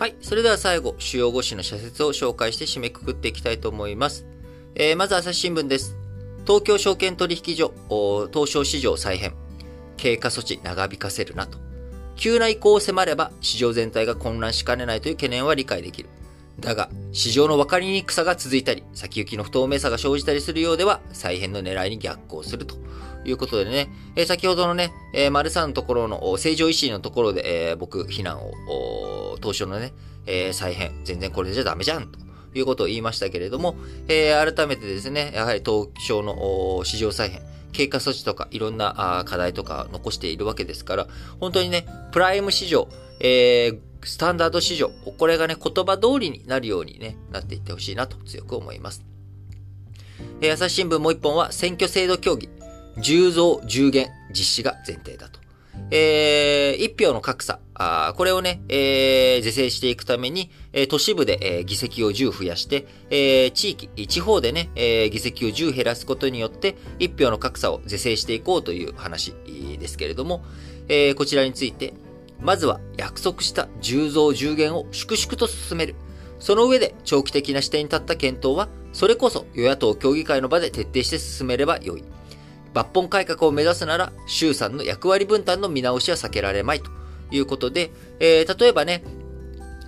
はい。それでは最後、主要5紙の社説を紹介して締めくくっていきたいと思います。えー、まず朝日新聞です。東京証券取引所、東証市場再編。経過措置長引かせるなと。急な移行を迫れば市場全体が混乱しかねないという懸念は理解できる。だが、市場の分かりにくさが続いたり、先行きの不透明さが生じたりするようでは、再編の狙いに逆行するということでね、えー、先ほどのね、えー、丸さんのところの、正常維新のところで、えー、僕、非難を、当初のね、え、再編、全然これじゃダメじゃん、ということを言いましたけれども、え、改めてですね、やはり東証の市場再編、経過措置とかいろんな課題とか残しているわけですから、本当にね、プライム市場、えー、スタンダード市場、これがね、言葉通りになるようにね、なっていってほしいなと強く思います。えー、朝日新聞もう一本は、選挙制度協議、10増10減実施が前提だと。えー、一票の格差、あこれをね、えー、是正していくために、えー、都市部で、えー、議席を10増やして、えー、地域、地方でね、えー、議席を10減らすことによって、一票の格差を是正していこうという話ですけれども、えー、こちらについて、まずは約束した10増10減を粛々と進める。その上で長期的な視点に立った検討は、それこそ与野党協議会の場で徹底して進めればよい。抜本改革を目指すなら、衆参の役割分担の見直しは避けられまいということで、えー、例えばね、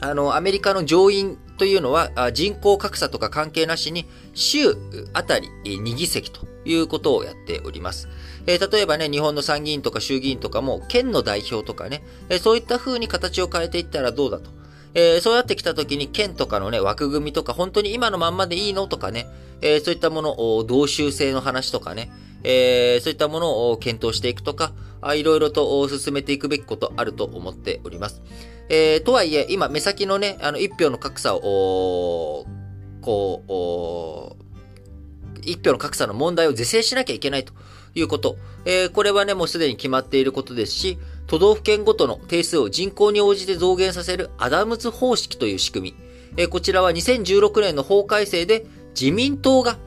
あの、アメリカの上院というのは人口格差とか関係なしに州あたり2議席ということをやっております。えー、例えばね、日本の参議院とか衆議院とかも県の代表とかね、えー、そういった風に形を変えていったらどうだと。えー、そうやってきたときに県とかのね、枠組みとか本当に今のまんまでいいのとかね、えそういったものを、同州制の話とかね、えそういったものを検討していくとか、いろいろと進めていくべきことあると思っております。え、とはいえ、今、目先のね、あの、一票の格差を、こう、一票の格差の問題を是正しなきゃいけないということ。えー、これはね、もうすでに決まっていることですし、都道府県ごとの定数を人口に応じて増減させるアダムズ方式という仕組み。えー、こちらは2016年の法改正で自民党が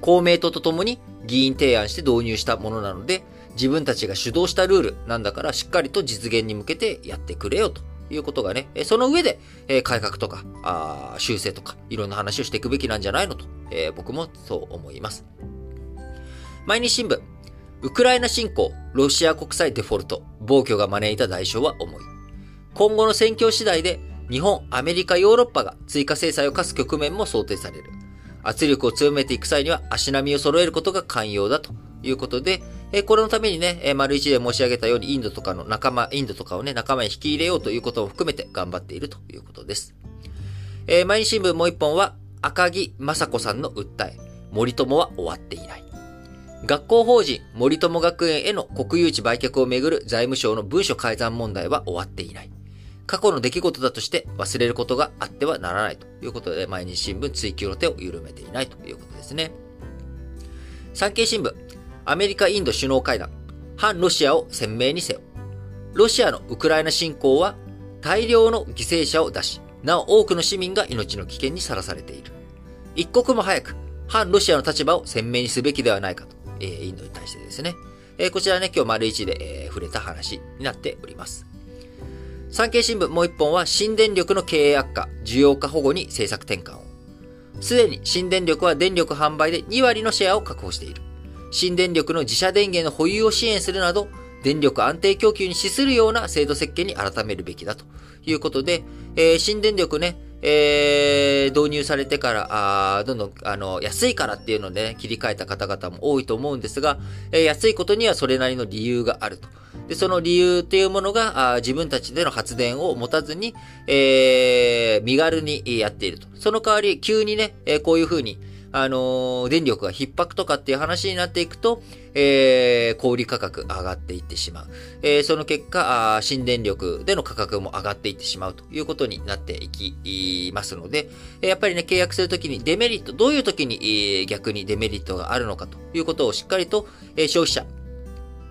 公明党とともに議員提案して導入したものなので、自分たちが主導したルールなんだからしっかりと実現に向けてやってくれよということがね、その上で、改革とか、あ修正とか、いろんな話をしていくべきなんじゃないのと、えー、僕もそう思います。毎日新聞、ウクライナ侵攻、ロシア国債デフォルト、暴挙が招いた代償は重い。今後の戦況次第で、日本、アメリカ、ヨーロッパが追加制裁を科す局面も想定される。圧力を強めていく際には足並みを揃えることが寛容だということで、えこれのためにね、え丸一で申し上げたように、インドとかの仲間、インドとかをね、仲間に引き入れようということも含めて頑張っているということです。えー、毎日新聞もう一本は、赤木雅子さんの訴え、森友は終わっていない。学校法人森友学園への国有地売却をめぐる財務省の文書改ざん問題は終わっていない。過去の出来事だとして忘れることがあってはならないということで、毎日新聞追及の手を緩めていないということですね。産経新聞、アメリカ・インド首脳会談、反ロシアを鮮明にせよ。ロシアのウクライナ侵攻は大量の犠牲者を出し、なお多くの市民が命の危険にさらされている。一刻も早く反ロシアの立場を鮮明にすべきではないかと、えー、インドに対してですね。えー、こちらね、今日丸一で、えー、触れた話になっております。産経新聞もう一本は新電力の経営悪化、需要化保護に政策転換を。すでに新電力は電力販売で2割のシェアを確保している。新電力の自社電源の保有を支援するなど、電力安定供給に資するような制度設計に改めるべきだということで、えー、新電力ね、えー、導入されてから、あどんどん、あの、安いからっていうので、ね、切り替えた方々も多いと思うんですが、えー、安いことにはそれなりの理由があると。で、その理由っていうものが、あ自分たちでの発電を持たずに、えー、身軽にやっていると。その代わり、急にね、え、こういうふうに、あのー、電力が逼迫とかっていう話になっていくと、えー、小売価格上がっていってしまう。えー、その結果あ、新電力での価格も上がっていってしまうということになっていきますので、やっぱりね、契約するときにデメリット、どういうときに、逆にデメリットがあるのかということをしっかりと、えー、消費者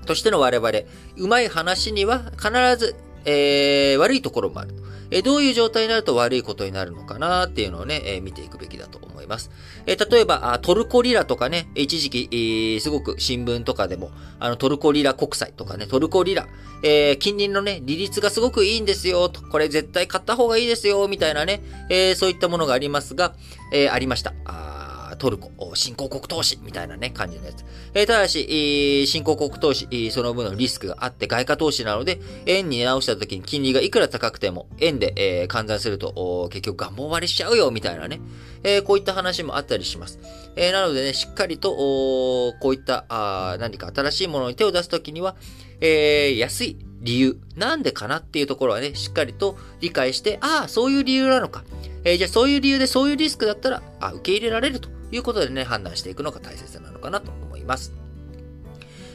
としての我々、うまい話には必ず、えー、悪いところもある。え、どういう状態になると悪いことになるのかなっていうのをね、え、見ていくべきだといます。えー、例えばトルコリラとかね、一時期、えー、すごく新聞とかでも、あの、トルコリラ国債とかね、トルコリラ、えー、近隣のね、利率がすごくいいんですよ、と、これ絶対買った方がいいですよ、みたいなね、えー、そういったものがありますが、えー、ありました。トルコ、新興国投資みたいなね、感じのやつ。えー、ただし、新興国投資、その分のリスクがあって外貨投資なので、円に直した時に金利がいくら高くても、円で、えー、換算すると、結局願望割りしちゃうよ、みたいなね。えー、こういった話もあったりします。えー、なのでね、しっかりと、こういった、あ何か新しいものに手を出すときには、えー、安い理由、なんでかなっていうところはね、しっかりと理解して、ああ、そういう理由なのか。えー、じゃあそういう理由でそういうリスクだったら、あ、受け入れられるということでね、判断していくのが大切なのかなと思います。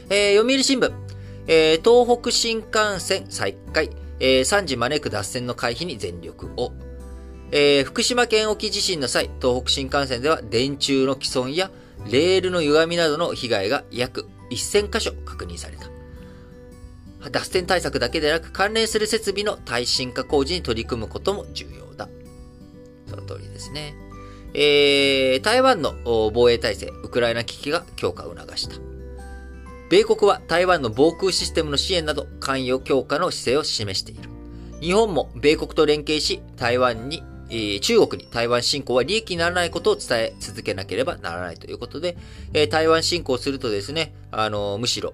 えー、読売新聞、えー、東北新幹線再開、えー、3時招く脱線の回避に全力を。えー、福島県沖地震の際、東北新幹線では電柱の既存やレールの歪みなどの被害が約1000箇所確認された。脱線対策だけでなく関連する設備の耐震化工事に取り組むことも重要だ。その通りですね。えー、台湾の防衛体制、ウクライナ危機が強化を促した。米国は台湾の防空システムの支援など関与強化の姿勢を示している。日本も米国と連携し、台湾に、えー、中国に台湾侵攻は利益にならないことを伝え続けなければならないということで、えー、台湾侵攻するとですね、あの、むしろ、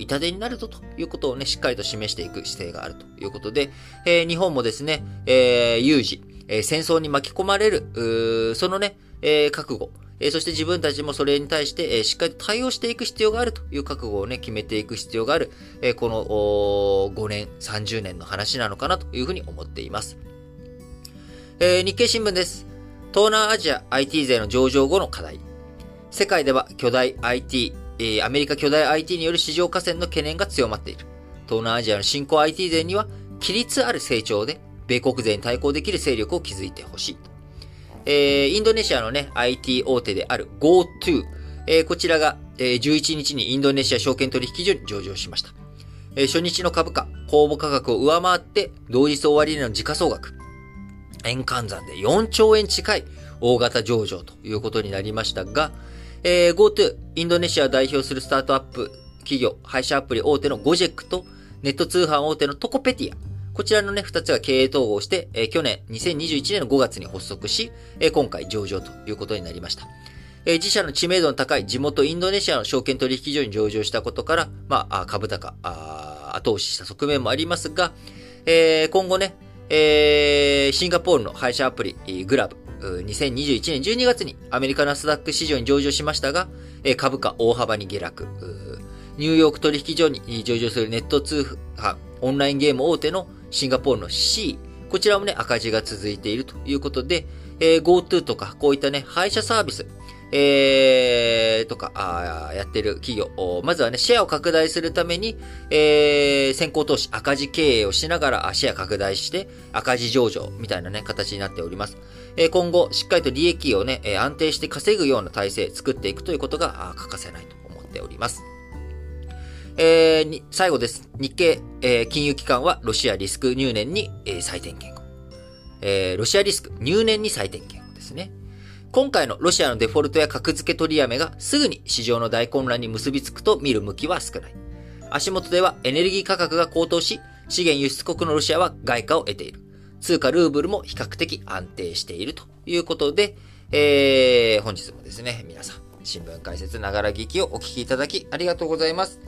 痛手になるとということをね、しっかりと示していく姿勢があるということで、えー、日本もですね、え、有事、えー、戦争に巻き込まれる、そのね、えー、覚悟、えー、そして自分たちもそれに対して、えー、しっかり対応していく必要があるという覚悟をね、決めていく必要がある、えー、この5年、30年の話なのかなというふうに思っています。えー、日経新聞です。東南アジア IT 勢の上場後の課題。世界では巨大 IT、えー、アメリカ巨大 IT による市場河川の懸念が強まっている。東南アジアの新興 IT 勢には、規律ある成長で米国勢に対抗できる勢力を築いてほしい。えー、インドネシアのね、IT 大手である GoTo、えー、こちらが、えー、11日にインドネシア証券取引所に上場しました。えー、初日の株価、公募価格を上回って、同日終値の時価総額、円換算で4兆円近い大型上場ということになりましたが、えー、GoTo、インドネシアを代表するスタートアップ企業、配車アプリ大手のゴジェックと、ネット通販大手のトコペティア、こちらのね、二つが経営統合して、えー、去年、2021年の5月に発足し、えー、今回上場ということになりました。えー、自社の知名度の高い地元インドネシアの証券取引所に上場したことから、まあ、株高、あ後押しした側面もありますが、えー、今後ね、えー、シンガポールの配車アプリ、グラブ、2021年12月にアメリカナスダック市場に上場しましたが、え株価大幅に下落。ニューヨーク取引所に上場するネット通販、オンラインゲーム大手のシンガポールの C、こちらもね、赤字が続いているということで、えー、GoTo とか、こういったね、配車サービス、えー、とか、あやってる企業、まずはね、シェアを拡大するために、えー、先行投資、赤字経営をしながら、シェア拡大して、赤字上場、みたいなね、形になっております。えー、今後、しっかりと利益をね、安定して稼ぐような体制、作っていくということが欠かせないと思っております。えー、最後です。日経、えー、金融機関はロシアリスク入念に、えー、再点検を。えー、ロシアリスク入念に再点検をですね。今回のロシアのデフォルトや格付け取りやめがすぐに市場の大混乱に結びつくと見る向きは少ない。足元ではエネルギー価格が高騰し、資源輸出国のロシアは外貨を得ている。通貨ルーブルも比較的安定しているということで、えー、本日もですね、皆さん、新聞解説ながら聞きをお聞きいただきありがとうございます。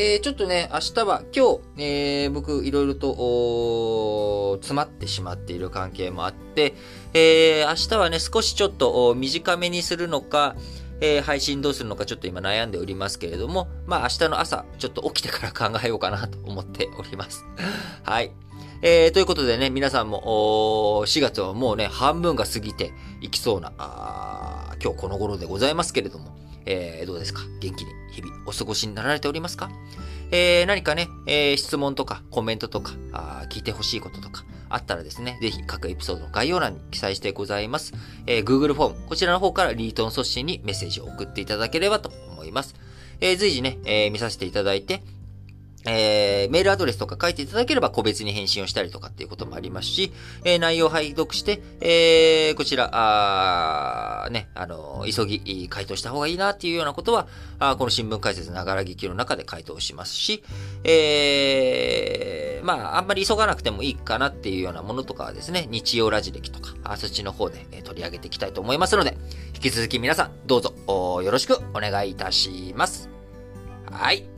えー、ちょっとね、明日は今日、えー、僕いろいろと詰まってしまっている関係もあって、えー、明日はね、少しちょっと短めにするのか、えー、配信どうするのかちょっと今悩んでおりますけれども、まあ明日の朝、ちょっと起きてから考えようかなと思っております。はい。えー、ということでね、皆さんも、4月はもうね、半分が過ぎていきそうな、今日この頃でございますけれども、えー、どうですか？元気に日々お過ごしになられておりますか？えー、何かね、えー、質問とかコメントとかあ聞いてほしいこととかあったらですね、ぜひ各エピソードの概要欄に記載してございます。えー、Google フォーム、こちらの方からリートン組織にメッセージを送っていただければと思います。えー、随時ね、えー、見させていただいて、えー、メールアドレスとか書いていただければ個別に返信をしたりとかっていうこともありますし、えー、内容を拝読して、えー、こちら、あね、あの、急ぎ回答した方がいいなっていうようなことは、あこの新聞解説ながら聞きの中で回答しますし、えー、まあ、あんまり急がなくてもいいかなっていうようなものとかはですね、日曜ラジ歴とか、あそっちの方で取り上げていきたいと思いますので、引き続き皆さん、どうぞ、よろしくお願いいたします。はい。